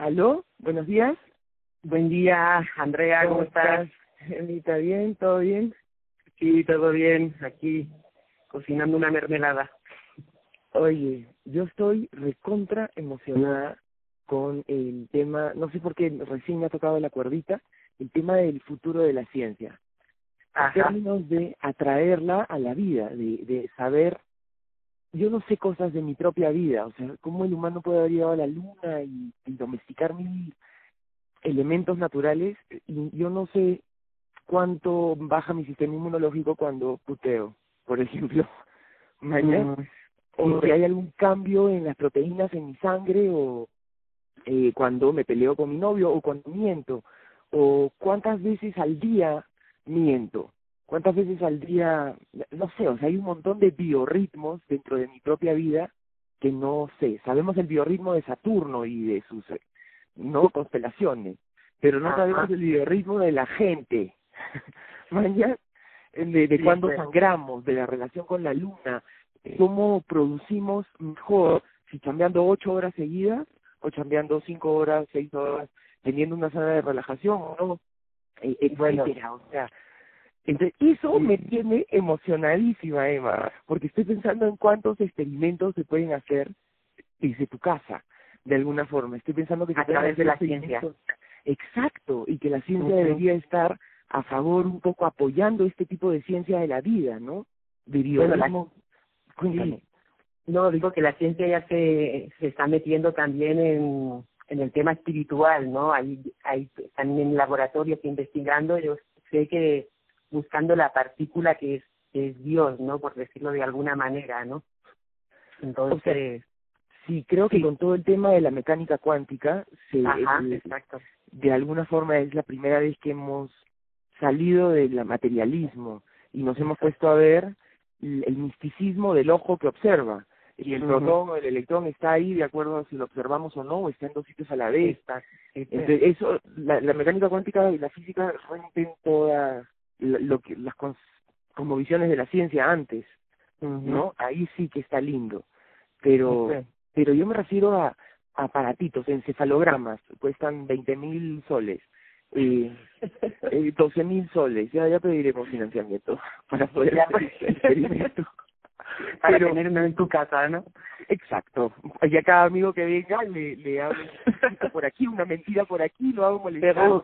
¿Aló? ¿Buenos días? Buen día, Andrea, ¿cómo, estás? ¿Está bien? ¿Todo bien? Sí, todo bien, aquí cocinando una mermelada. Oye, yo estoy recontra emocionada con el tema, no sé por qué recién me ha tocado la cuerdita, el tema del futuro de la ciencia. En términos de atraerla a la vida, de, de saber yo no sé cosas de mi propia vida, o sea, cómo el humano puede haber llegado a la luna y, domesticar mil elementos naturales, y yo no sé cuánto baja mi sistema inmunológico cuando puteo, por ejemplo, mañana, o si hay algún cambio en las proteínas en mi sangre, o eh, cuando me peleo con mi novio, o cuando miento, o cuántas veces al día miento cuántas veces al día, no sé, o sea, hay un montón de biorritmos dentro de mi propia vida que no sé. Sabemos el biorritmo de Saturno y de sus no constelaciones, pero no sabemos el biorritmo de la gente. Mañana, de, de cuándo pues. sangramos, de la relación con la luna, cómo producimos mejor si cambiando ocho horas seguidas o cambiando cinco horas, seis horas, teniendo una sala de relajación o no, eh, etcétera. o sea, entonces, eso me tiene emocionadísima, Emma, porque estoy pensando en cuántos experimentos se pueden hacer desde tu casa, de alguna forma. Estoy pensando que... A través de la ciencia. Exacto, y que la ciencia debería estar a favor, un poco apoyando este tipo de ciencia de la vida, ¿no? De biologismo. No, digo que la ciencia ya se, se está metiendo también en, en el tema espiritual, ¿no? Ahí, ahí están en laboratorios investigando, yo sé que buscando la partícula que es, es Dios, ¿no? Por decirlo de alguna manera, ¿no? Entonces... sí, creo que con todo el tema de la mecánica cuántica, se, exacto. de alguna forma es la primera vez que hemos salido del materialismo y nos hemos puesto a ver el, misticismo del ojo que observa. Y el protón o el electrón está ahí de acuerdo a si lo observamos o no, o está en dos sitios a la vez. Entonces, eso, la, la mecánica cuántica y la física rompen toda lo que las como visiones de la ciencia antes, ¿no? Ahí sí que está lindo. Pero pero yo me refiero a, aparatitos, encefalogramas, cuestan veinte mil soles. Eh, eh, 12 mil soles, ya ya pediremos financiamiento para poder hacer el experimento. para Pero, tenerme en tu casa, ¿no? Exacto. Y a cada amigo que venga le, le hablo por aquí, una mentira por aquí, lo hago molestar.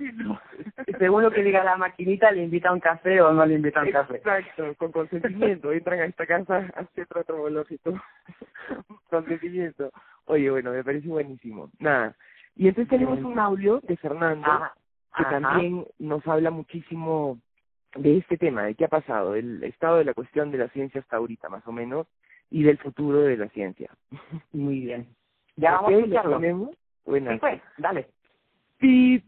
Según lo que diga la maquinita, le invita a un café o no le invita a un café. Exacto, con consentimiento. Entran a esta casa hace otro trombológico. consentimiento. Oye, bueno, me parece buenísimo. Nada. Y entonces tenemos un audio de Fernando, que también nos habla muchísimo de este tema, de qué ha pasado, el estado de la cuestión de la ciencia hasta ahorita, más o menos, y del futuro de la ciencia. Muy bien. Ya vamos a escucharlo. Buenas. pues, dale. Pip.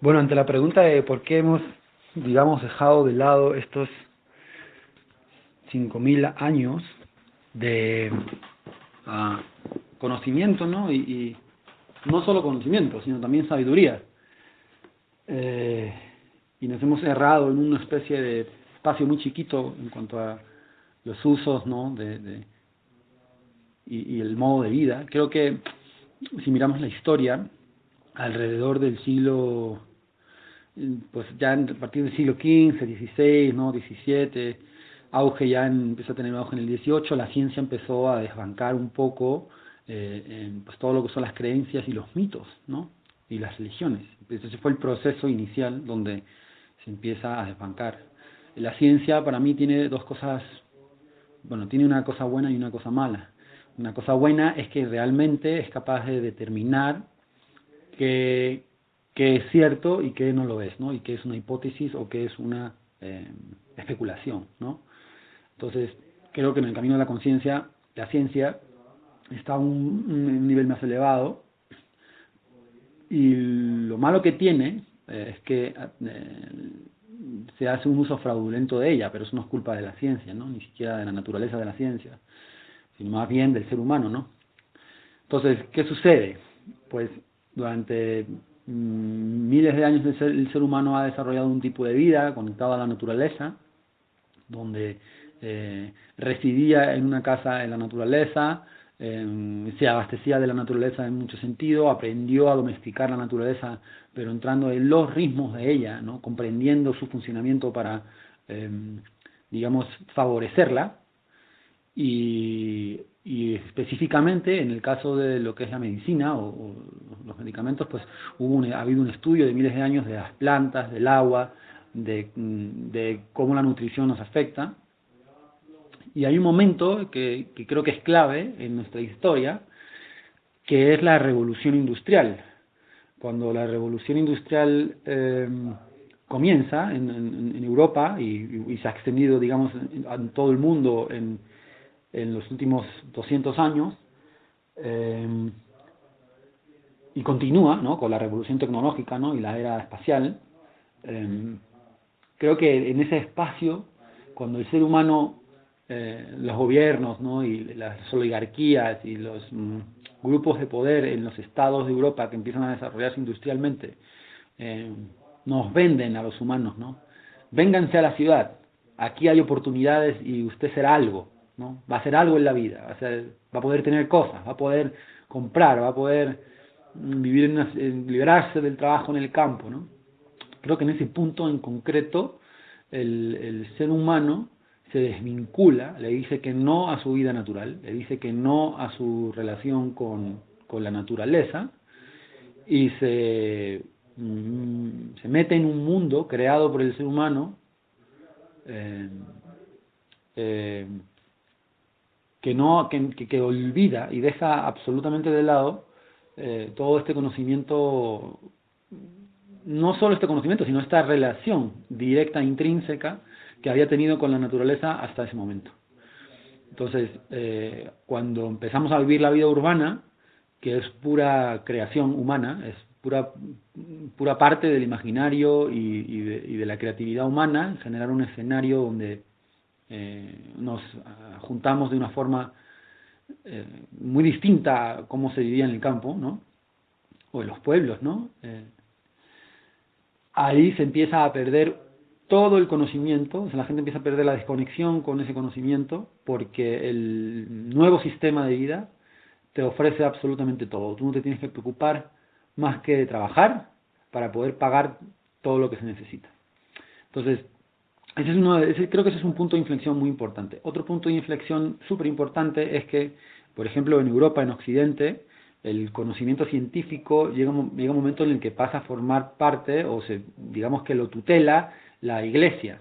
Bueno, ante la pregunta de por qué hemos, digamos, dejado de lado estos 5.000 años de uh, conocimiento, ¿no? Y, y, no solo conocimiento, sino también sabiduría. Eh, y nos hemos errado en una especie de espacio muy chiquito en cuanto a los usos ¿no? de, y, el modo de vida. Creo que si miramos la historia, alrededor del siglo, pues ya a partir del siglo XV, XVI, ¿no? XVII, auge ya empezó a tener auge en el XVIII, la ciencia empezó a desbancar un poco eh, en, pues todo lo que son las creencias y los mitos, ¿no? y las religiones. Ese fue el proceso inicial donde se empieza a desbancar. La ciencia para mí tiene dos cosas, bueno, tiene una cosa buena y una cosa mala. Una cosa buena es que realmente es capaz de determinar qué, es cierto y qué no lo es, ¿no? Y qué es una hipótesis o qué es una eh, especulación, ¿no? Entonces, creo que en el camino de la conciencia, la ciencia está a un nivel más elevado y lo malo que tiene eh, es que eh, se hace un uso fraudulento de ella, pero eso no es culpa de la ciencia, ¿no? Ni siquiera de la naturaleza de la ciencia, sino más bien del ser humano, ¿no? Entonces, ¿qué sucede? Pues durante mm, miles de años el ser, el ser, humano ha desarrollado un tipo de vida conectado a la naturaleza, donde eh, residía en una casa en la naturaleza, eh, se abastecía de la naturaleza en mucho sentido, aprendió a domesticar la naturaleza, pero entrando en los ritmos de ella, ¿no? comprendiendo su funcionamiento para, eh, digamos, favorecerla. Y, específicamente en el caso de lo que es la medicina o, los medicamentos, pues hubo ha habido un estudio de miles de años de las plantas, del agua, de, de cómo la nutrición nos afecta y hay un momento que, creo que es clave en nuestra historia, que es la revolución industrial. Cuando la revolución industrial em, comienza en, Europa y, se ha extendido, digamos, en, todo el mundo en, los últimos 200 años, em, y continúa ¿no? con la revolución tecnológica ¿no? y la era espacial, em, creo que en ese espacio, cuando el ser humano eh, los gobiernos ¿no? y las oligarquías y los mm, grupos de poder en los estados de Europa que empiezan a desarrollarse industrialmente eh, nos venden a los humanos, ¿no? Vénganse a la ciudad, aquí hay oportunidades y usted será algo, ¿no? Va a ser algo en la vida, va a, poder tener cosas, va a poder comprar, va a poder mm, vivir en, una, liberarse del trabajo en el campo, ¿no? Creo que en ese punto en concreto el, el ser humano se desvincula, le dice que no a su vida natural, le dice que no a su relación con, con la naturaleza y se, mm, se mete en un mundo creado por el ser humano eh, eh, que, no, que, que, olvida y deja absolutamente de lado eh, todo este conocimiento, no solo este conocimiento, sino esta relación directa, intrínseca, que había tenido con la naturaleza hasta ese momento. Entonces, eh, cuando empezamos a vivir la vida urbana, que es pura creación humana, es pura, pura parte del imaginario y, de, la creatividad humana, generar un escenario donde eh, nos juntamos de una forma eh, muy distinta a cómo se vivía en el campo, ¿no? O en los pueblos, ¿no? ahí se empieza a perder todo el conocimiento, la gente empieza a perder la desconexión con ese conocimiento porque el nuevo sistema de vida te ofrece absolutamente todo. Tú no te tienes que preocupar más que de trabajar para poder pagar todo lo que se necesita. Entonces, ese es uno, ese, creo que ese es un punto de inflexión muy importante. Otro punto de inflexión súper importante es que, por ejemplo, en Europa, en Occidente, el conocimiento científico llega, llega un momento en el que pasa a formar parte, o se, digamos que lo tutela, la iglesia.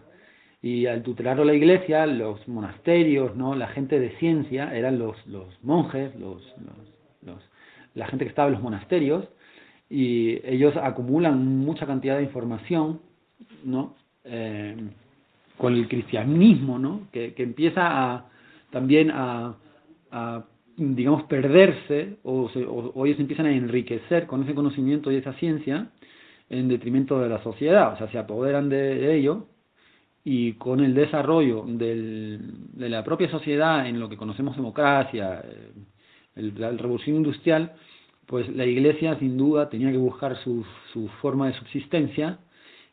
Y al tutelarlo la iglesia, los monasterios, ¿no? la gente de ciencia, eran los, los monjes, los, los, la gente que estaba en los monasterios, y ellos acumulan mucha cantidad de información, ¿no? Eh, con el cristianismo, ¿no? Que, que empieza a, también a, a digamos, perderse, o, o, o, ellos empiezan a enriquecer con ese conocimiento y esa ciencia, en detrimento de la sociedad, o sea, se apoderan de, ello y con el desarrollo del, de la propia sociedad en lo que conocemos democracia, eh, el, la revolución industrial, pues la Iglesia sin duda tenía que buscar su, su forma de subsistencia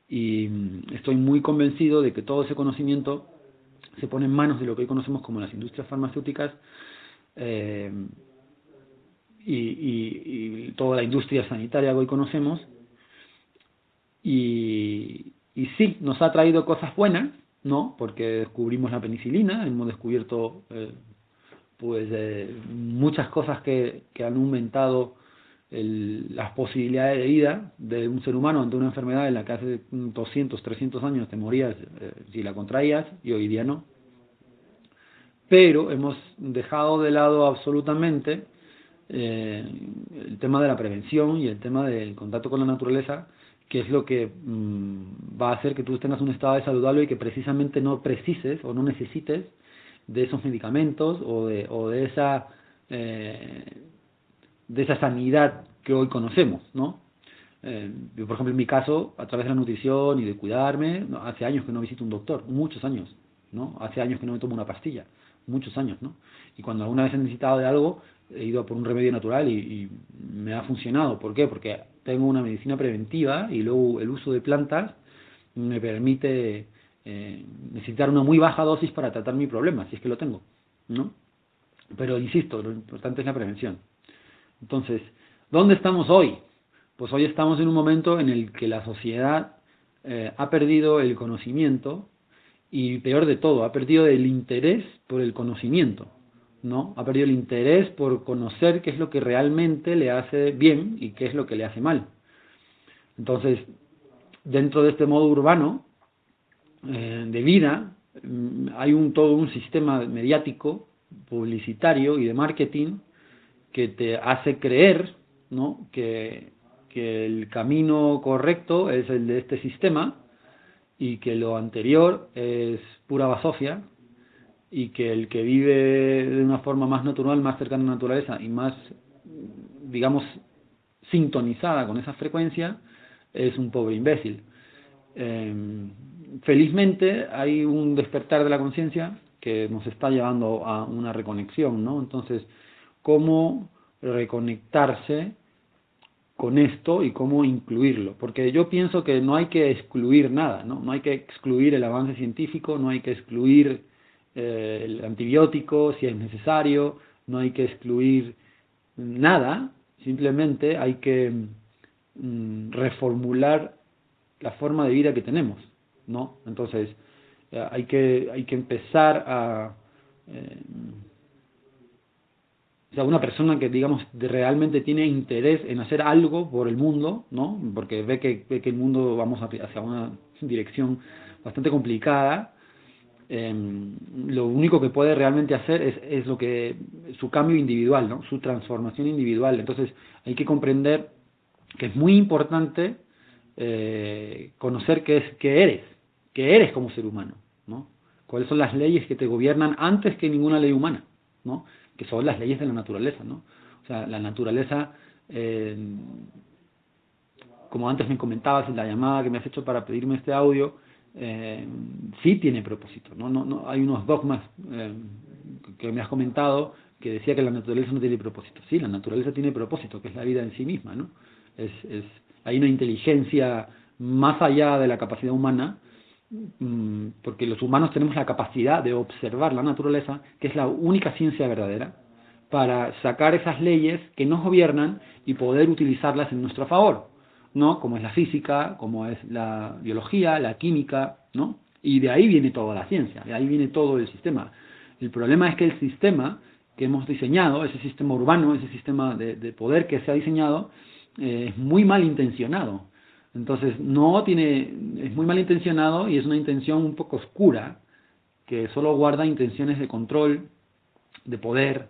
y mm, estoy muy convencido de que todo ese conocimiento se pone en manos de lo que hoy conocemos como las industrias farmacéuticas eh, y, y, y, toda la industria sanitaria que hoy conocemos y, y sí, nos ha traído cosas buenas, ¿no? Porque descubrimos la penicilina, hemos descubierto eh, pues eh, muchas cosas que, que han aumentado el, las posibilidades de vida de un ser humano ante una enfermedad en la que hace 200, 300 años te morías eh, si la contraías y hoy día no. Pero hemos dejado de lado absolutamente eh, el tema de la prevención y el tema del contacto con la naturaleza que es lo que mm, va a hacer que tú tengas un estado de saludable y que precisamente no precises o no necesites de esos medicamentos o de, o de esa eh, de esa sanidad que hoy conocemos, ¿no? Eh, yo, por ejemplo, en mi caso, a través de la nutrición y de cuidarme, hace años que no visito un doctor, muchos años, ¿no? Hace años que no me tomo una pastilla, muchos años, ¿no? Y cuando alguna vez he necesitado de algo, he ido por un remedio natural y, me ha funcionado. ¿Por qué? Porque tengo una medicina preventiva y luego el uso de plantas me permite eh, necesitar una muy baja dosis para tratar mi problema, si es que lo tengo, ¿no? Pero insisto, lo importante es la prevención. Entonces, ¿dónde estamos hoy? Pues hoy estamos en un momento en el que la sociedad eh, ha perdido el conocimiento y peor de todo, ha perdido el interés por el conocimiento, ¿no? Ha perdido el interés por conocer qué es lo que realmente le hace bien y qué es lo que le hace mal. Entonces, dentro de este modo urbano eh, de vida, mm, hay un todo un sistema mediático, publicitario y de marketing que te hace creer, ¿no? que, que el camino correcto es el de este sistema y que lo anterior es pura basofia y que el que vive de una forma más natural, más cercana a la naturaleza y más, digamos, sintonizada con esa frecuencia, es un pobre imbécil. Em, felizmente hay un despertar de la conciencia que nos está llevando a una reconexión, ¿no? Entonces, ¿cómo reconectarse con esto y cómo incluirlo? Porque yo pienso que no hay que excluir nada, ¿no? No hay que excluir el avance científico, no hay que excluir eh, el antibiótico si es necesario, no hay que excluir nada, simplemente hay que mm, reformular la forma de vida que tenemos, ¿no? Entonces, eh, hay que hay que empezar a eh, una persona que digamos realmente tiene interés en hacer algo por el mundo, ¿no? Porque ve que ve que el mundo vamos hacia una dirección bastante complicada. Eh, lo único que puede realmente hacer es, es lo que su cambio individual, ¿no? Su transformación individual. Entonces, hay que comprender que es muy importante eh, conocer qué es qué eres, qué eres como ser humano, ¿no? Cuáles son las leyes que te gobiernan antes que ninguna ley humana, ¿no? Que son las leyes de la naturaleza, ¿no? O sea, la naturaleza, eh, como antes me comentabas en la llamada que me has hecho para pedirme este audio, eh, sí tiene propósito, ¿no? No, no hay unos dogmas eh, que me has comentado que decía que la naturaleza no tiene propósito. Sí, la naturaleza tiene propósito, que es la vida en sí misma, ¿no? Es, es hay una inteligencia más allá de la capacidad humana, mm, porque los humanos tenemos la capacidad de observar la naturaleza, que es la única ciencia verdadera, para sacar esas leyes que nos gobiernan y poder utilizarlas en nuestro favor, ¿no? Como es la física, como es la biología, la química, ¿no? Y de ahí viene toda la ciencia, de ahí viene todo el sistema. El problema es que el sistema que hemos diseñado, ese sistema urbano, ese sistema de, de poder que se ha diseñado, eh, es muy mal intencionado. Entonces, no tiene, es muy mal intencionado y es una intención un poco oscura, que solo guarda intenciones de control, de poder,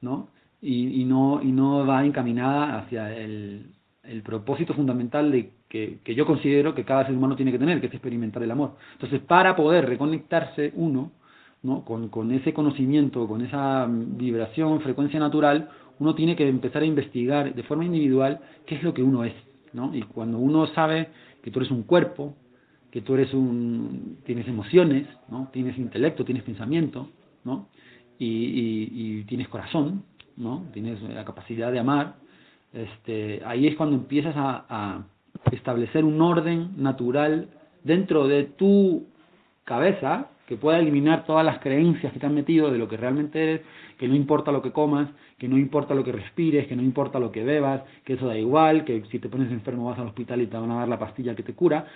¿no? Y, y no, y no va encaminada hacia el, el propósito fundamental de que, yo considero que cada ser humano tiene que tener, que es experimentar el amor. Entonces, para poder reconectarse uno, ¿no? con, con ese conocimiento, con esa vibración, frecuencia natural, uno tiene que empezar a investigar de forma individual qué es lo que uno es, ¿no? Y cuando uno sabe que tú eres un cuerpo, que tú eres un, tienes emociones, ¿no? Tienes intelecto, tienes pensamiento, ¿no? Y, y tienes corazón, ¿no? Tienes la capacidad de amar, este, ahí es cuando empiezas a, establecer un orden natural dentro de tu cabeza que pueda eliminar todas las creencias que te han metido de lo que realmente eres, que no importa lo que comas, que no importa lo que respires, que no importa lo que bebas, que eso da igual, que si te pones enfermo vas al hospital y te van a dar la pastilla que te cura.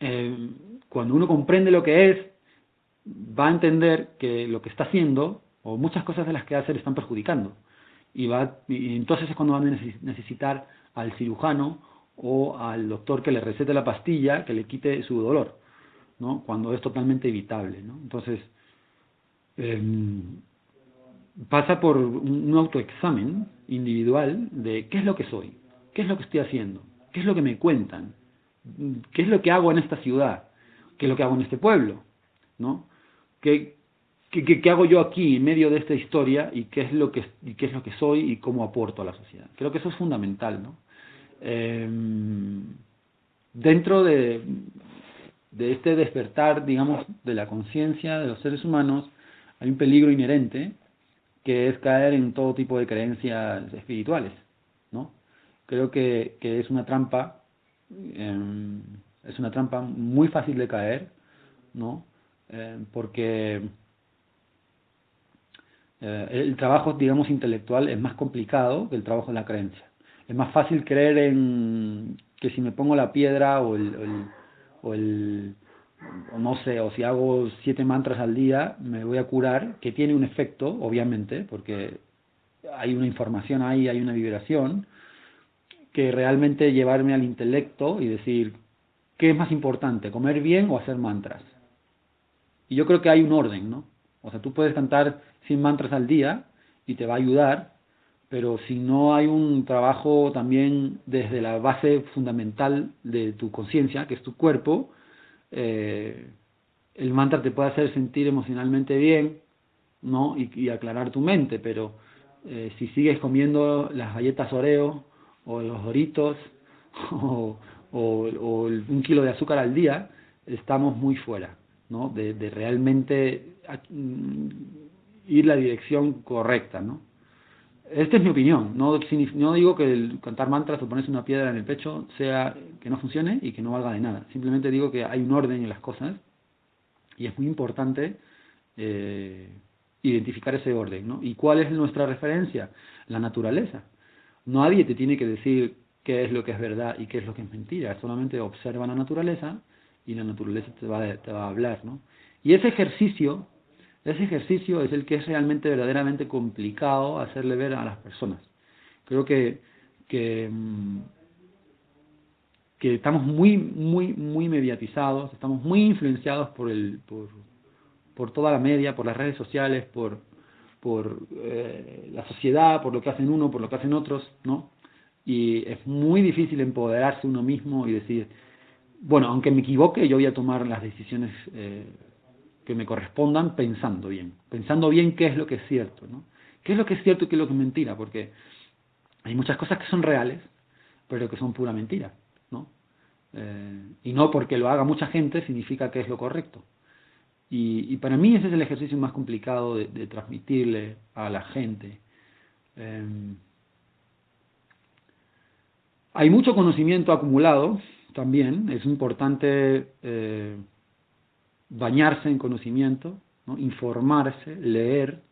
Eh, cuando uno comprende lo que es, va a entender que lo que está haciendo, o muchas cosas de las que hace, están perjudicando. Y, va, y entonces es cuando van a necesitar al cirujano o al doctor que le recete la pastilla, que le quite su dolor ¿no? cuando es totalmente evitable. ¿no? Entonces, eh, pasa por un autoexamen individual de qué es lo que soy, qué es lo que estoy haciendo, qué es lo que me cuentan, qué es lo que hago en esta ciudad, qué es lo que hago en este pueblo, ¿no? ¿Qué, qué, qué hago yo aquí en medio de esta historia y qué es lo que y qué es lo que soy y cómo aporto a la sociedad? Creo que eso es fundamental, ¿no? Eh, dentro de de este despertar, digamos, de la conciencia de los seres humanos, hay un peligro inherente que es caer en todo tipo de creencias espirituales, ¿no? Creo que, que es una trampa, eh, es una trampa muy fácil de caer, ¿no? Eh, porque Eh, el trabajo, digamos, intelectual es más complicado que el trabajo de la creencia. Es más fácil creer en que si me pongo la piedra o el, o el, o no sé, o si hago siete mantras al día, me voy a curar, que tiene un efecto, obviamente, porque hay una información ahí, hay una vibración, que realmente llevarme al intelecto y decir, ¿qué es más importante, comer bien o hacer mantras? Y yo creo que hay un orden, ¿no? O sea, tú puedes cantar 100 mantras al día y te va a ayudar, pero si no hay un trabajo también desde la base fundamental de tu conciencia, que es tu cuerpo, eh, el mantra te puede hacer sentir emocionalmente bien, ¿no? Y, aclarar tu mente, pero eh, si sigues comiendo las galletas Oreo o los doritos o, un kilo de azúcar al día, estamos muy fuera, ¿no? De, de realmente mm, ir la dirección correcta, ¿no? Esta es mi opinión. No, no digo que el cantar mantras o ponerse una piedra en el pecho sea que no funcione y que no valga de nada. Simplemente digo que hay un orden en las cosas y es muy importante eh, identificar ese orden. ¿no? ¿Y cuál es nuestra referencia? La naturaleza. Nadie te tiene que decir qué es lo que es verdad y qué es lo que es mentira. Solamente observa la naturaleza y la naturaleza te va, te va a hablar. ¿no? Y ese ejercicio ese ejercicio es el que es realmente, verdaderamente complicado hacerle ver a las personas. Creo que, que, mm, que estamos muy, muy, muy mediatizados, estamos muy influenciados por, el, por, por toda la media, por las redes sociales, por, por eh, la sociedad, por lo que hacen uno, por lo que hacen otros, ¿no? Y es muy difícil empoderarse uno mismo y decir, bueno, aunque me equivoque, yo voy a tomar las decisiones eh, que me correspondan pensando bien, pensando bien qué es lo que es cierto, ¿no? ¿Qué es lo que es cierto y qué es lo que es mentira? Porque hay muchas cosas que son reales, pero que son pura mentira, ¿no? Eh, y no porque lo haga mucha gente significa que es lo correcto. Y, para mí ese es el ejercicio más complicado de, transmitirle a la gente. Eh, hay mucho conocimiento acumulado también, es importante eh, bañarse en conocimiento, ¿no? informarse, leer.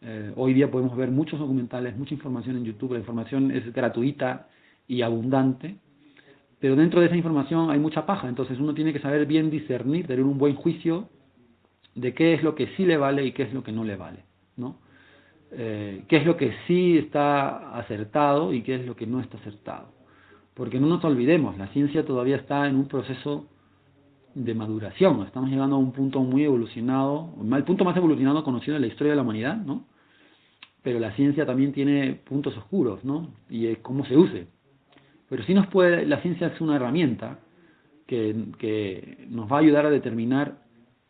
Eh, hoy día podemos ver muchos documentales, mucha información en YouTube, la información es gratuita y abundante, pero dentro de esa información hay mucha paja, entonces uno tiene que saber bien discernir, tener un buen juicio de qué es lo que sí le vale y qué es lo que no le vale, ¿no? Eh, qué es lo que sí está acertado y qué es lo que no está acertado. Porque no nos olvidemos, la ciencia todavía está en un proceso de maduración. Estamos llegando a un punto muy evolucionado, el punto más evolucionado conocido en la historia de la humanidad, ¿no? Pero la ciencia también tiene puntos oscuros, ¿no? Y es cómo se use. Pero sí nos puede, la ciencia es una herramienta que, que nos va a ayudar a determinar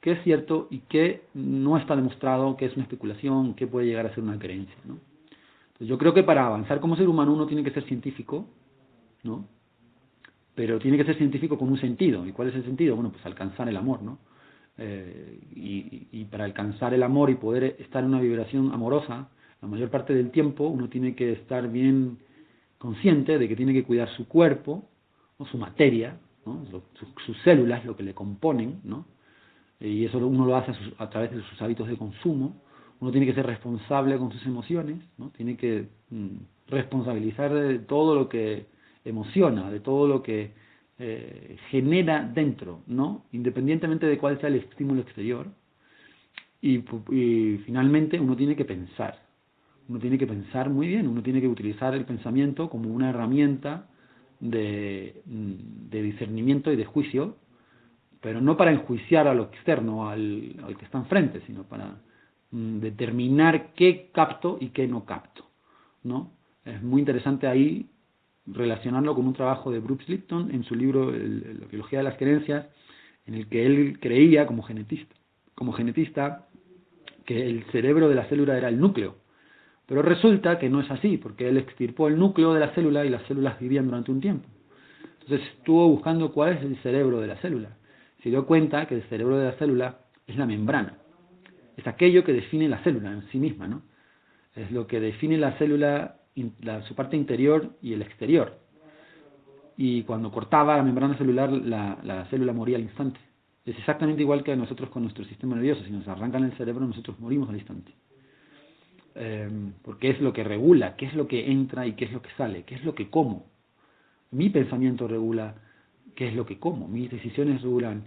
qué es cierto y qué no está demostrado, qué es una especulación, qué puede llegar a ser una creencia, ¿no? Entonces yo creo que para avanzar como ser humano uno tiene que ser científico, ¿no? Pero tiene que ser científico con un sentido. ¿Y cuál es el sentido? Bueno, pues alcanzar el amor, ¿no? Eh, y, y, para alcanzar el amor y poder estar en una vibración amorosa, la mayor parte del tiempo uno tiene que estar bien consciente de que tiene que cuidar su cuerpo, o su materia, ¿no? sus, células, lo que le componen, ¿no? y eso uno lo hace a, través de sus hábitos de consumo. Uno tiene que ser responsable con sus emociones, ¿no? tiene que mm, responsabilizar de todo lo que emociona, de todo lo que eh, genera dentro, ¿no? Independientemente de cuál sea el estímulo exterior. Y, finalmente uno tiene que pensar, uno tiene que pensar muy bien, uno tiene que utilizar el pensamiento como una herramienta de, discernimiento y de juicio, pero no para enjuiciar a lo externo, al, al que está enfrente, sino para mm, determinar qué capto y qué no capto, ¿no? Es muy interesante ahí relacionarlo con un trabajo de Bruce Lipton en su libro La biología de las creencias, en el que él creía como genetista, como genetista que el cerebro de la célula era el núcleo. Pero resulta que no es así, porque él extirpó el núcleo de la célula y las células vivían durante un tiempo. Entonces estuvo buscando cuál es el cerebro de la célula. Se dio cuenta que el cerebro de la célula es la membrana. Es aquello que define la célula en sí misma, ¿no? Es lo que define la célula la, su parte interior y el exterior. Y cuando cortaba la membrana celular, la, la célula moría al instante. Es exactamente igual que nosotros con nuestro sistema nervioso. Si nos arrancan el cerebro, nosotros morimos al instante. eh, porque es lo que regula, qué es lo que entra y qué es lo que sale, qué es lo que como. Mi pensamiento regula qué es lo que como, mis decisiones regulan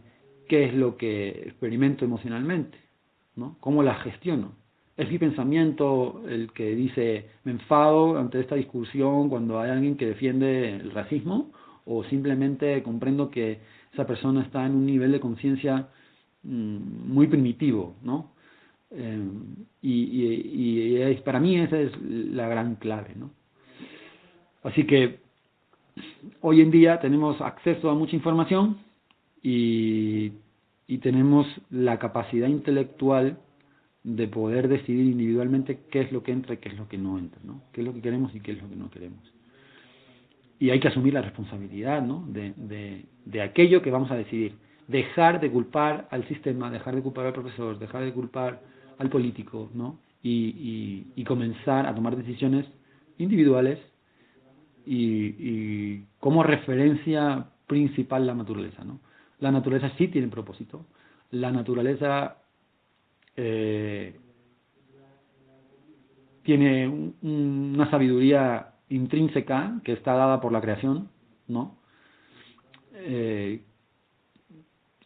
qué es lo que experimento emocionalmente, ¿no? cómo las gestiono. Es mi pensamiento el que dice, me enfado ante esta discusión cuando hay alguien que defiende el racismo, o simplemente comprendo que esa persona está en un nivel de conciencia mm, muy primitivo, ¿no? Eh, y, y, para mí esa es la gran clave, ¿no? Así que hoy en día tenemos acceso a mucha información y, y tenemos la capacidad intelectual de poder decidir individualmente qué es lo que entra y qué es lo que no entra, ¿no? qué es lo que queremos y qué es lo que no queremos. Y hay que asumir la responsabilidad ¿no? de, de, de aquello que vamos a decidir. Dejar de culpar al sistema, dejar de culpar al profesor, dejar de culpar al político, ¿no? Y, y, y comenzar a tomar decisiones individuales y, y, como referencia principal la naturaleza, ¿no? La naturaleza sí tiene propósito. La naturaleza eh, tiene una sabiduría intrínseca que está dada por la creación, ¿no? Eh,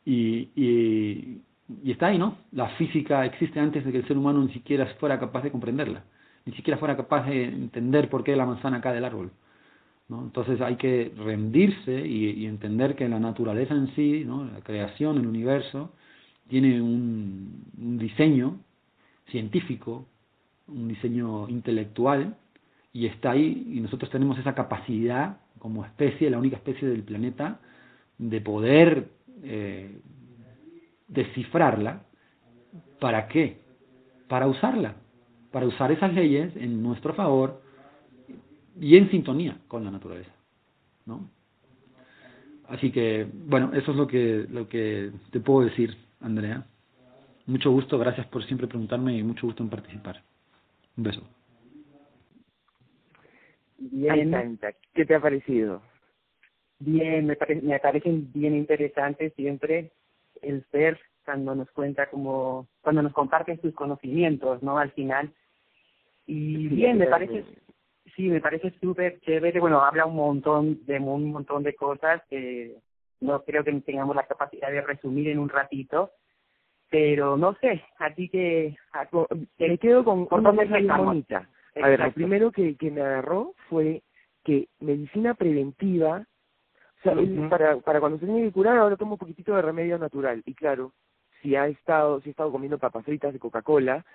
y, y, está ahí, ¿no? La física existe antes de que el ser humano ni siquiera fuera capaz de comprenderla, ni siquiera fuera capaz de entender por qué la manzana cae del árbol. Entonces hay que rendirse y, y, entender que la naturaleza en sí, ¿no? la creación, el universo, tiene un, diseño científico, un diseño intelectual, y está ahí, y nosotros tenemos esa capacidad como especie, la única especie del planeta, de poder eh, descifrarla. ¿Para qué? Para usarla, para usar esas leyes en nuestro favor y en sintonía con la naturaleza, ¿no? Así que, bueno, eso es lo que, lo que te puedo decir, Andrea. Mucho gusto, gracias por siempre preguntarme y mucho gusto en participar. Un beso. Bien. ¿Qué te ha parecido? Bien, me, pare me parecen bien interesantes siempre el ser cuando nos cuenta como, cuando nos comparte sus conocimientos, ¿no? Al final. Y bien, me parece, sí, me parece súper chévere. Bueno, habla un montón de un montón de cosas que no creo que tengamos la capacidad de resumir en un ratito. Pero no sé, así que... Me quedo con, una bonita. A ver, lo primero que, que me agarró fue que medicina preventiva, o sea, para, para cuando se tiene que curar, ahora tomo un poquitito de remedio natural. Y claro, si ha estado, si he estado comiendo papas fritas de Coca-Cola,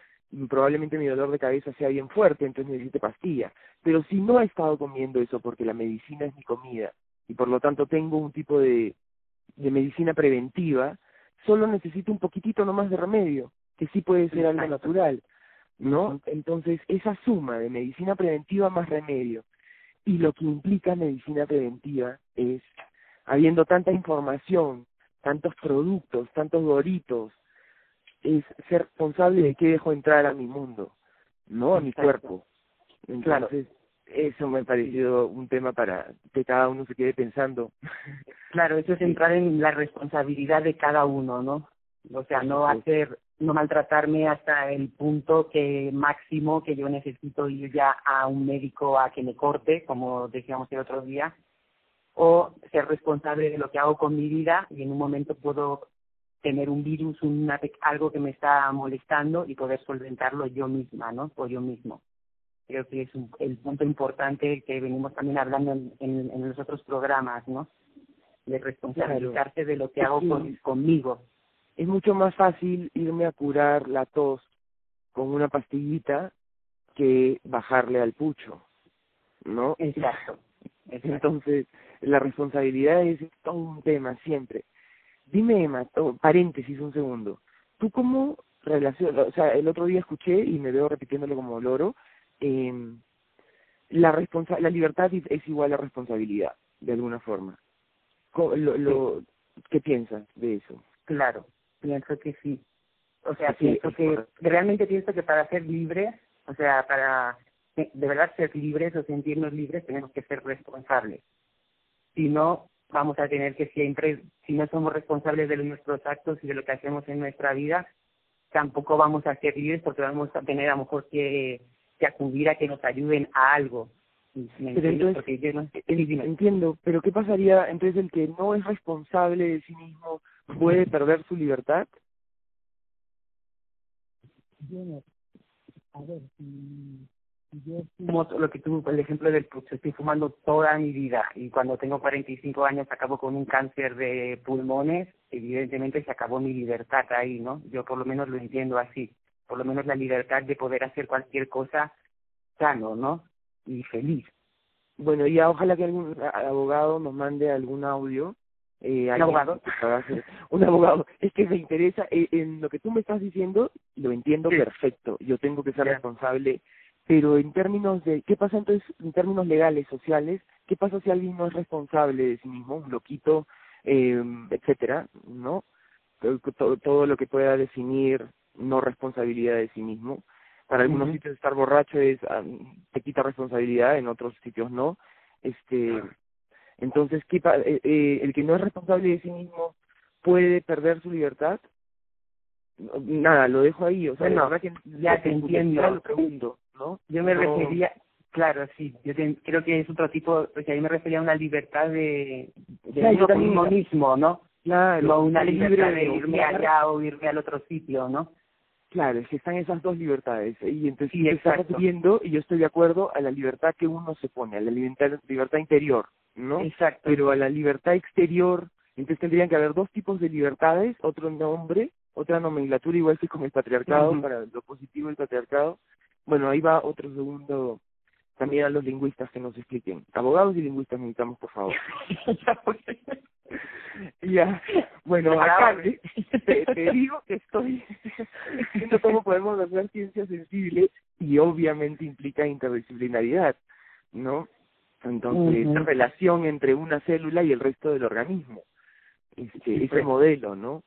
probablemente mi dolor de cabeza sea bien fuerte, entonces necesite pastilla. Pero si no he estado comiendo eso porque la medicina es mi comida y por lo tanto tengo un tipo de, de medicina preventiva, solo necesito un poquitito nomás de remedio, que sí puede ser algo natural. ¿no? Entonces, esa suma de medicina preventiva más remedio y lo que implica medicina preventiva es, habiendo tanta información, tantos productos, tantos doritos, es ser responsable de qué dejo entrar a mi mundo, ¿no? A mi cuerpo. Entonces, eso me ha parecido un tema para que cada uno se quede pensando. Claro, eso es entrar en la responsabilidad de cada uno, ¿no? O sea, no hacer no maltratarme hasta el punto que máximo que yo necesito ir ya a un médico a que me corte, como decíamos el otro día, o ser responsable de lo que hago con mi vida y en un momento puedo tener un virus, una, algo que me está molestando y poder solventarlo yo misma, ¿no? O yo mismo. Creo que es un, el punto importante que venimos también hablando en, en, en los otros programas, ¿no? De responsabilizarse de lo que hago con, conmigo es mucho más fácil irme a curar la tos con una pastillita que bajarle al pucho, ¿no? Exacto. Entonces, la responsabilidad es todo un tema siempre. Dime, Emma, paréntesis un segundo. ¿Tú cómo relacionas, o sea, el otro día escuché y me veo repitiéndolo como loro, eh, la, responsa la libertad es igual a responsabilidad, de alguna forma. Lo, lo, ¿Qué piensas de eso? Claro, pienso que sí. O sea, pienso que realmente pienso que para ser libres, o sea, para de verdad ser libres o sentirnos libres, tenemos que ser responsables. Si no, vamos a tener que siempre, si no somos responsables de nuestros actos y de lo que hacemos en nuestra vida, tampoco vamos a ser libres porque vamos a tener a lo mejor que que acudir a que nos ayuden a algo. Pero entonces, yo no, entiendo, pero ¿qué pasaría entonces el que no es responsable de sí mismo puede perder su libertad? a ver, yo fumo lo que tú, el ejemplo del estoy fumando toda mi vida y cuando tengo 45 años acabo con un cáncer de pulmones, evidentemente se acabó mi libertad ahí, ¿no? Yo por lo menos lo entiendo así, por lo menos la libertad de poder hacer cualquier cosa sano, ¿no? Y feliz. Bueno, y ojalá que algún abogado nos mande algún audio. Eh, ¿Un abogado? un abogado. Es que me interesa, eh, en lo que tú me estás diciendo, lo entiendo perfecto. Yo tengo que ser responsable pero en términos de, ¿qué pasa entonces en términos legales, sociales? ¿Qué pasa si alguien no es responsable de sí mismo, un loquito, eh, etcétera, ¿no? Todo, todo lo que pueda definir no responsabilidad de sí mismo. Para algunos sitios estar borracho es ah, te quita responsabilidad, en otros sitios no. Este, entonces, ¿qué eh, eh, el que no es responsable de sí mismo puede perder su libertad. Nada, lo dejo ahí. O sea, la verdad que ya te entiendo. Lo pregunto. ¿no? Yo me refería, claro, sí, yo creo que es otro tipo, porque ahí me refería a una libertad de, de mismo, ¿no? Claro, no una libertad de irme allá o irme al otro sitio, ¿no? Claro, es que están esas dos libertades. Y entonces sí, está refiriendo, y yo estoy de acuerdo, a la libertad que uno se pone, a la libertad, libertad interior, ¿no? Exacto. Pero a la libertad exterior, entonces tendrían que haber dos tipos de libertades, otro nombre, otra nomenclatura, igual que con el patriarcado, para lo positivo del patriarcado, bueno, ahí va otro segundo también a los lingüistas que nos expliquen. Abogados y lingüistas necesitamos, por favor. ya, bueno, acá te, te, digo que estoy viendo cómo podemos hacer ciencias sensibles y obviamente implica interdisciplinaridad, ¿no? Entonces, uh relación entre una célula y el resto del organismo. Este, ese pues. modelo, ¿no?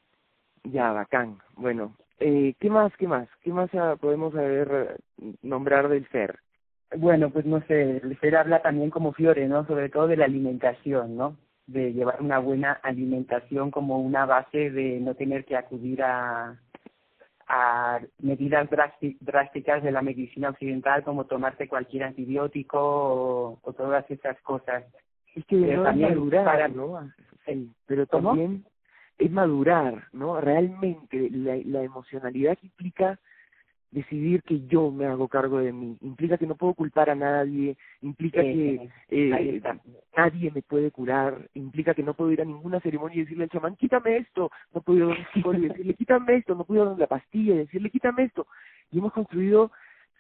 Ya, bacán. Bueno, eh, ¿Qué más, qué más? ¿Qué más ah, podemos saber nombrar del ser? Bueno, pues no sé, el ser habla también como Fiore, ¿no? Sobre todo de la alimentación, ¿no? De llevar una buena alimentación como una base de no tener que acudir a, a medidas drásticas de la medicina occidental como tomarte cualquier antibiótico o, todas esas cosas. Es que pero también para, ¿no? Sí, pero también es madurar, ¿no? Realmente la, la emocionalidad que implica decidir que yo me hago cargo de mí, implica que no puedo culpar a nadie, implica que eh, nadie me puede curar, implica que no puedo ir a ninguna ceremonia y decirle al chamán, quítame esto, no puedo ir a y decirle, quítame esto, no puedo ir a la pastilla y decirle, quítame esto. Y hemos construido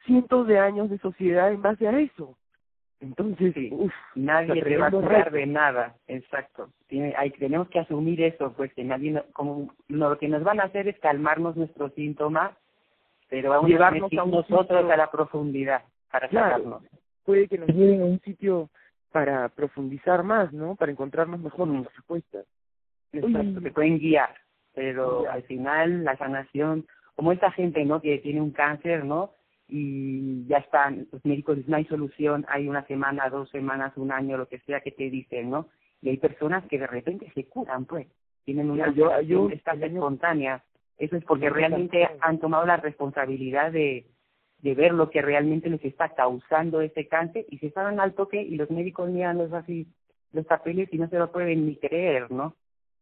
cientos de años de sociedad en base a eso. Entonces, uf, nadie va a curar de nada, exacto. Tiene, hay, tenemos que asumir eso, pues que nadie, como lo que nos van a hacer es calmarnos nuestros síntomas, pero vamos llevarnos a, nosotros a la profundidad para claro, Puede que nos lleven a un sitio para profundizar más, ¿no? Para encontrarnos mejor mm. nuestras respuestas. Exacto, que pueden guiar, pero al final la sanación, como esta gente, ¿no? Que tiene un cáncer, ¿no? y ya están, los médicos dicen, no hay solución, hay una semana, dos semanas, un año, lo que sea que te dicen, ¿no? Y hay personas que de repente se curan, pues, tienen una yo, yo, espontánea. Eso es porque realmente han tomado la responsabilidad de, de ver lo que realmente les está causando ese cáncer y se estaban al toque y los médicos miran los así los papeles y no se lo pueden ni creer, ¿no?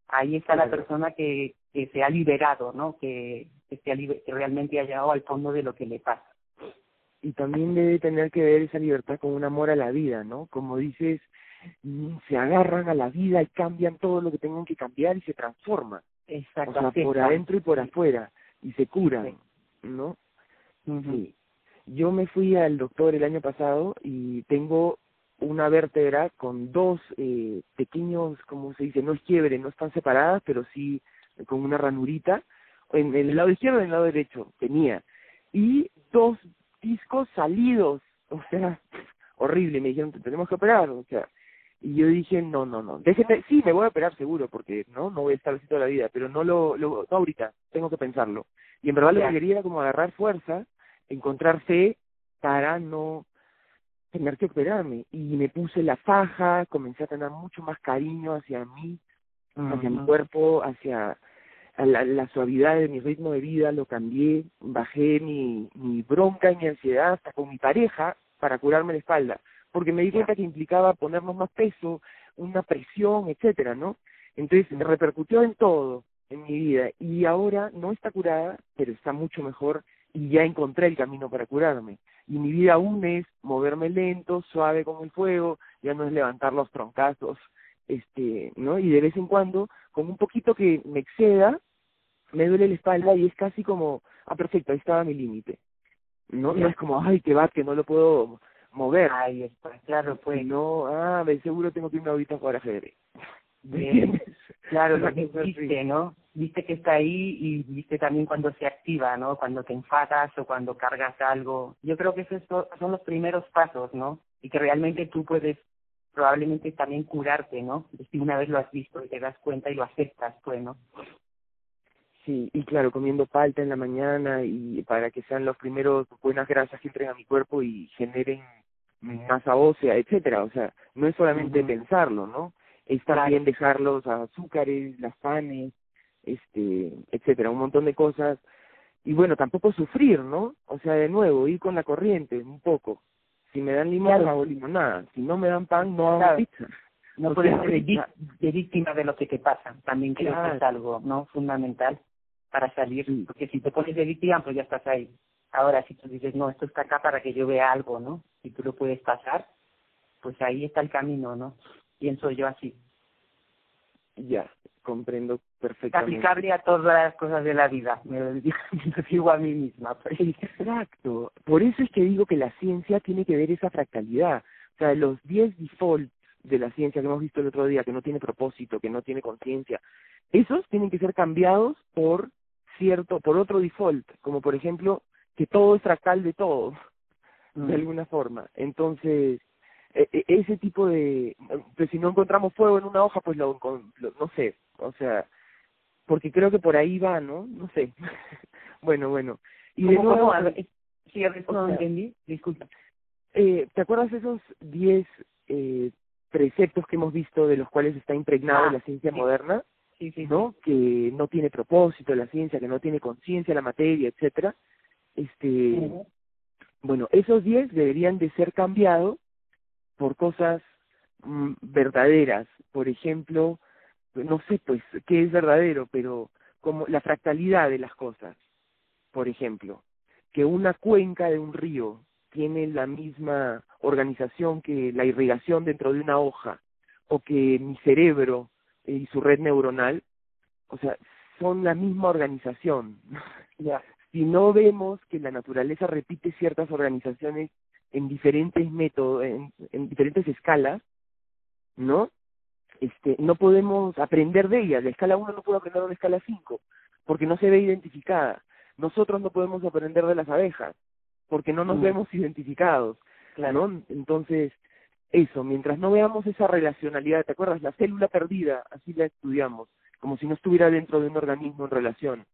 Ahí está la persona que, que se ha liberado, ¿no? Que, que, se ha que realmente ha llegado al fondo de lo que le pasa y también debe tener que ver esa libertad con un amor a la vida, ¿no? Como dices, mm, se agarran a la vida y cambian todo lo que tengan que cambiar y se transforman. Exacto. O sea, por adentro y por afuera, y se curan, ¿no? Sí. Yo me fui al doctor el año pasado y tengo una vértebra con dos eh, pequeños, como se dice, no es quiebre, no están separadas, pero sí con una ranurita, en el lado izquierdo y en el lado derecho tenía, y dos discos salidos, o sea, horrible, me dijeron, tenemos que operar, o sea, y yo dije, no, no, no, déjeme, sí, me voy a operar seguro, porque no, no voy a estar así toda la vida, pero no lo, lo no ahorita, tengo que pensarlo. Y en verdad lo que quería era como agarrar fuerza, encontrar fe para no tener que operarme. Y me puse la faja, comencé a tener mucho más cariño hacia mí, hacia mi cuerpo, hacia la, la suavidad de mi ritmo de vida, lo cambié, bajé mi, mi bronca y mi ansiedad hasta con mi pareja para curarme la espalda, porque me di cuenta que implicaba ponernos más peso, una presión, etcétera, ¿no? Entonces repercutió en todo en mi vida y ahora no está curada, pero está mucho mejor y ya encontré el camino para curarme. Y mi vida aún es moverme lento, suave como el fuego, ya no es levantar los troncazos, este, ¿no? Y de vez en cuando, con un poquito que me exceda, me duele la espalda y es casi como, ah, perfecto, ahí estaba mi límite. No, no es como, ay, qué va, que no lo puedo mover. Ahí está, claro, pues. No, ah, de seguro tengo que irme ahorita a jugar ajedrez. Bien. Claro, lo que viste, ¿no? Viste que está ahí y viste también cuando se activa, ¿no? Cuando te enfadas o cuando cargas algo. Yo creo que esos son los primeros pasos, ¿no? Y que realmente tú puedes probablemente también curarte, ¿no? Si una vez lo has visto y te das cuenta y lo aceptas, pues, ¿no? Sí, y claro, comiendo palta en la mañana y para que sean los primeros buenas grasas que entren a mi cuerpo y generen masa ósea, etcétera. O sea, no es solamente pensarlo, ¿no? está bien dejar los azúcares, las panes, este, etcétera, un montón de cosas. Y bueno, tampoco sufrir, ¿no? O sea, de nuevo, ir con la corriente un poco. Si me dan limón, hago limonada. Si no me dan pan, no hago pizza. No puedes ser de, víctima de lo que te pasa. También creo que es algo, ¿no? Fundamental para salir. Porque si te pones de víctima, pues ya estás ahí. Ahora, si tú dices, no, esto está acá para que yo vea algo, ¿no? Si tú lo puedes pasar, pues ahí está el camino, ¿no? pienso yo así. Ya, comprendo perfectamente. Aplicable a todas las cosas de la vida, me lo digo a mí misma. Exacto, por eso es que digo que la ciencia tiene que ver esa fractalidad. O sea, los 10 defaults de la ciencia que hemos visto el otro día, que no tiene propósito, que no tiene conciencia, esos tienen que ser cambiados por cierto, por otro default, como por ejemplo que todo es fractal de todo, de alguna forma. Entonces, e, e, ese tipo de pues si no encontramos fuego en una hoja pues lo, no sé o sea porque creo que por ahí va no no sé. Bueno bueno. Y de nuevo sí a no entendí disculpa. eh, te acuerdas esos diez eh, preceptos que hemos visto de los cuales está impregnada ah, la ciencia moderna sí, sí, no que no tiene propósito la ciencia que no tiene conciencia la materia etcétera este bueno esos diez deberían de ser cambiados por cosas mm, verdaderas, por ejemplo, no sé pues qué es verdadero, pero como la fractalidad de las cosas, por ejemplo, que una cuenca de un río tiene la misma organización que la irrigación dentro de una hoja, o que mi cerebro y su red neuronal, o sea, son la misma organización. Si no vemos que la naturaleza repite ciertas organizaciones en diferentes métodos, en, en diferentes escalas, ¿no? Este, no podemos aprender de ellas. La escala 1 no puede aprender de la escala 5, porque no se ve identificada. Nosotros no podemos aprender de las abejas, porque no nos mm. vemos identificados, ¿no? Entonces, eso, mientras no veamos esa relacionalidad, ¿te acuerdas? La célula perdida, así la estudiamos, como si no estuviera dentro de un organismo en relación.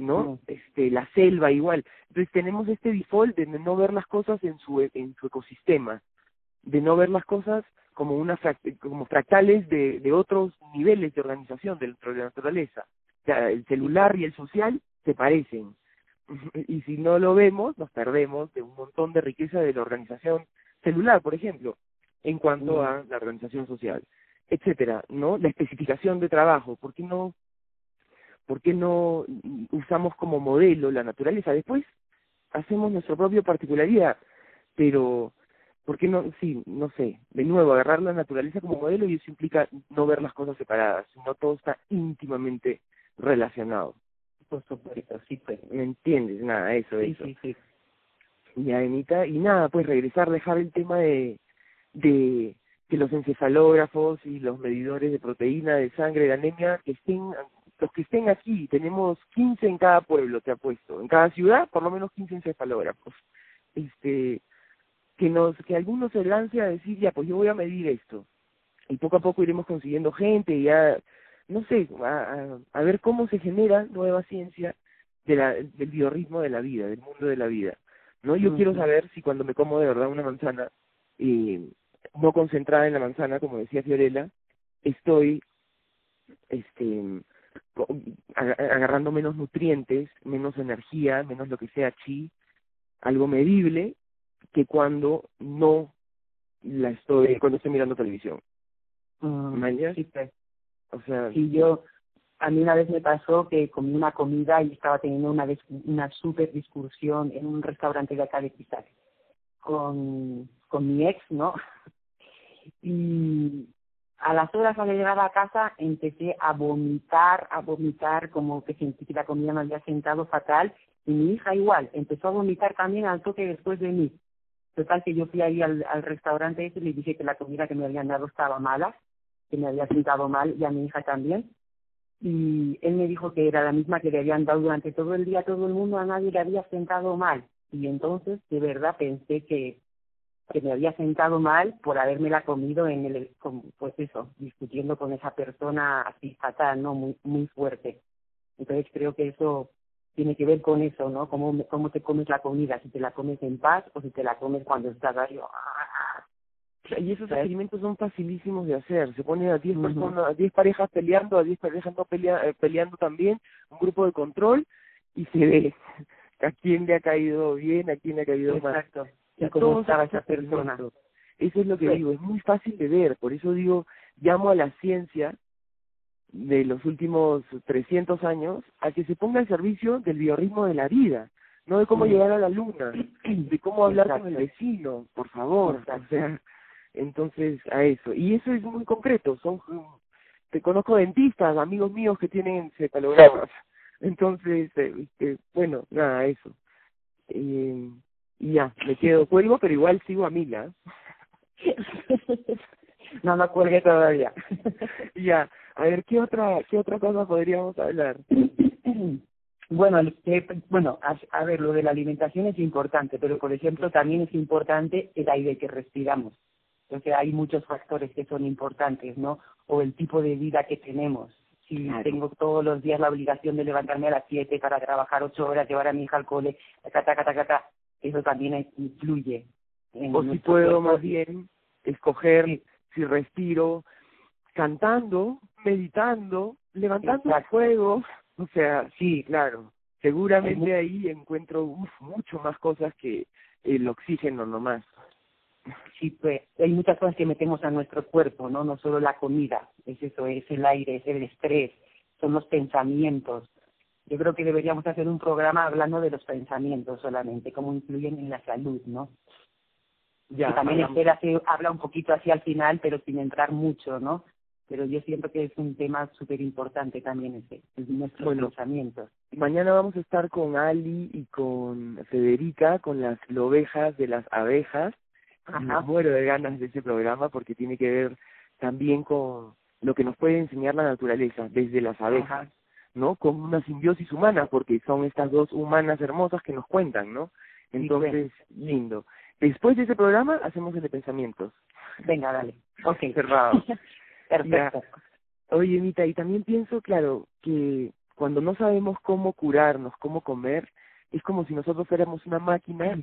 ¿No? Este, la selva igual. Entonces tenemos este default de no ver las cosas en su, en su ecosistema, de no ver las cosas como una como fractales de, de otros niveles de organización dentro de la naturaleza. O sea, el celular y el social se parecen. Y si no lo vemos, nos perdemos de un montón de riqueza de la organización celular, por ejemplo, en cuanto a la organización social, etcétera, ¿no? La especificación de trabajo, ¿por qué no ¿por qué no usamos como modelo la naturaleza? Después hacemos nuestra propia particularidad, pero ¿por qué no? Sí, no sé, de nuevo, agarrar la naturaleza como modelo y eso implica no ver las cosas separadas, sino todo está íntimamente relacionado. Por supuesto, sí, pues. ¿Me entiendes? Nada, eso, sí, eso. Sí, sí. Y Anita, y nada, pues regresar, dejar el tema de, de que los encefalógrafos y los medidores de proteína, de sangre, de anemia, que estén los que estén aquí, tenemos 15 en cada pueblo, te apuesto, en cada ciudad, por lo menos 15 encefalógrafos. Este, que nos, que algunos se lance a decir, ya, pues yo voy a medir esto. Y poco a poco iremos consiguiendo gente, y ya, no sé, a, a, ver cómo se genera nueva ciencia de la, del biorritmo de la vida, del mundo de la vida. ¿no? Yo quiero saber si cuando me como de verdad una manzana, eh, no concentrada en la manzana, como decía Fiorella, estoy este agarrando menos nutrientes, menos energía, menos lo que sea chi, algo medible, que cuando no la estoy, cuando estoy mirando televisión. Mm, sí, pues. O sea, si yo, a mí una vez me pasó que comí una comida y estaba teniendo una una super discusión en un restaurante de acá de Quizás con, con mi ex, ¿no? Y a las horas al llegar a casa empecé a vomitar, a vomitar, como que sentí que la comida me había sentado fatal. Y mi hija igual, empezó a vomitar también al toque después de mí. Total que yo fui ahí al, al restaurante ese y le dije que la comida que me habían dado estaba mala, que me había sentado mal y a mi hija también. Y él me dijo que era la misma que le habían dado durante todo el día a todo el mundo, a nadie le había sentado mal. Y entonces, de verdad, pensé que que me había sentado mal por haberme la comido en el, pues eso, discutiendo con esa persona así fatal, ¿no? Muy, muy fuerte. Entonces creo que eso tiene que ver con eso, ¿no? Cómo, cómo te comes la comida, si te la comes en paz o si te la comes cuando estás ahí. Y esos experimentos son facilísimos de hacer. Se pone a 10 personas, a 10 parejas peleando, a 10 parejas no pelea, eh, peleando también, un grupo de control y se ve a quién le ha caído bien, a quién le ha caído mal. Exacto y cómo estaba esa persona. Eso es lo que digo, es muy fácil de ver, por eso digo, llamo a la ciencia de los últimos 300 años a que se ponga al servicio del biorritmo de la vida, no de cómo llegar a la luna, de cómo hablar con el vecino, por favor, o sea, entonces a eso. Y eso es muy concreto, son te conozco dentistas, amigos míos que tienen cefalogramas, entonces, eh, eh, bueno, nada, eso. Eh, y ya, me quedo, cuelgo, pero igual sigo a Mila. no me cuelgue todavía. ya, a ver, ¿qué otra, qué otra cosa podríamos hablar? Bueno, bueno, a, ver, lo de la alimentación es importante, pero por ejemplo también es importante el aire que respiramos. O sea, hay muchos factores que son importantes, ¿no? O el tipo de vida que tenemos. Si tengo todos los días la obligación de levantarme a las siete para trabajar ocho horas, llevar a mi hija al cole, ta, ta, ta, ta, eso también influye. En o si puedo más bien escoger si respiro cantando, meditando, levantando el fuego, o sea, sí, claro, seguramente ahí encuentro uf, mucho más cosas que el oxígeno nomás. Sí, pues hay muchas cosas que metemos a nuestro cuerpo, ¿no? No solo la comida, es eso, es el aire, es el estrés, son los pensamientos, yo creo que deberíamos hacer un programa hablando de los pensamientos solamente, cómo influyen en la salud, ¿no? Ya, también espera se habla un poquito así al final, pero sin entrar mucho, ¿no? Pero yo siento que es un tema súper importante también ese, nuestros pensamientos. Mañana vamos a estar con Ali y con Federica, con las ovejas de las abejas. Ajá. Me muero de ganas de ese programa porque tiene que ver también con lo que nos puede enseñar la naturaleza desde las abejas. ¿No? Con una simbiosis humana, porque son estas dos humanas hermosas que nos cuentan, ¿no? Entonces, lindo. Después de ese programa, hacemos el de pensamientos. Venga, dale. Ok. Cerrado. Perfecto. Oye, Mita, y también pienso, claro, que cuando no sabemos cómo curarnos, cómo comer, es como si nosotros fuéramos una máquina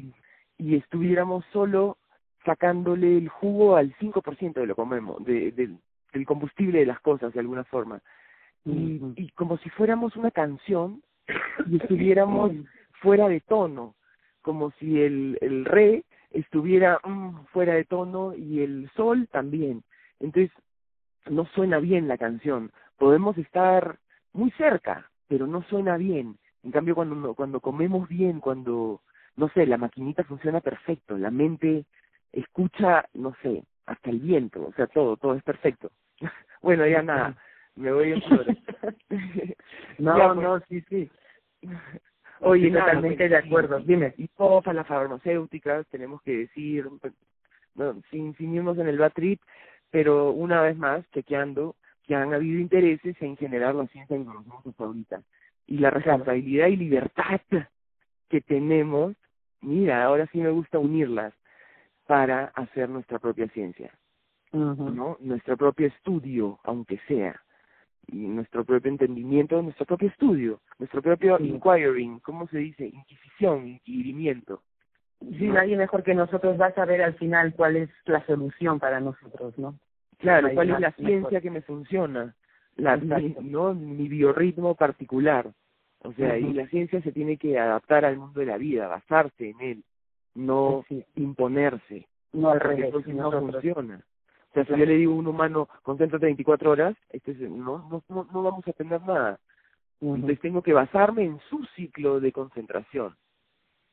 y estuviéramos solo sacándole el jugo al 5% de lo que comemos, de, del combustible de las cosas, de alguna forma y, y como si fuéramos una canción y estuviéramos fuera de tono, como si el, el re estuviera mm, fuera de tono y el sol también. Entonces, no suena bien la canción. Podemos estar muy cerca, pero no suena bien. En cambio, cuando, cuando comemos bien, cuando, no sé, la maquinita funciona perfecto, la mente escucha, no sé, hasta el viento, o sea, todo, todo es perfecto. bueno, ya nada, me voy en flores. no, pues. no, sí, sí. Oye, totalmente de acuerdo. Dime. Y todas las farmacéuticas, tenemos que decir, no, sin, sin irnos en el bad trip, pero una vez más, chequeando que han habido intereses en generar la ciencia que conocemos hasta ahorita. Y la responsabilidad y libertad que tenemos, mira, ahora sí me gusta unirlas para hacer nuestra propia ciencia, ¿no? Nuestro propio estudio, aunque sea y nuestro propio entendimiento, nuestro propio estudio, nuestro propio inquiring, ¿cómo se dice? Inquisición, inquirimiento. Sí, nadie mejor que nosotros va a saber al final cuál es la solución para nosotros, ¿no? Claro, cuál es la ciencia que me funciona, la, ¿no? mi biorritmo particular. O sea, y la ciencia se tiene que adaptar al mundo de la vida, basarse en él, no imponerse. No al revés. no funciona. O sea, si yo le digo a un humano, concéntrate 24 horas, este no, no, no, no vamos a tener nada. Entonces tengo que basarme en su ciclo de concentración,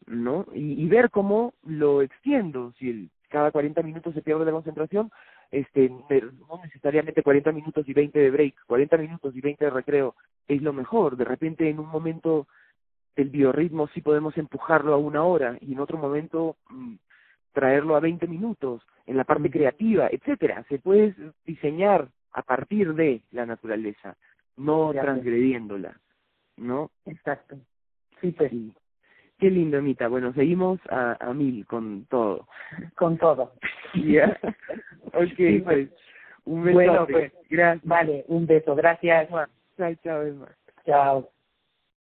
¿no? Y, y ver cómo lo extiendo. Si el, cada 40 minutos se pierde la concentración, este, no necesariamente 40 minutos y 20 de break, 40 minutos y 20 de recreo es lo mejor. De repente en un momento del biorritmo sí podemos empujarlo a una hora y en otro momento mm, traerlo a 20 minutos, en la parte creativa, etcétera. Se puede diseñar a partir de la naturaleza, no transgrediéndola, ¿no? Exacto. Sí, pues. Sí. Qué lindo, Amita. Bueno, seguimos a, a mil con todo. Con todo. Ya. ok, pues. Un beso. Bueno, pues. Gracias. Vale, un beso. Gracias. Chao, chao, Emma. Chao.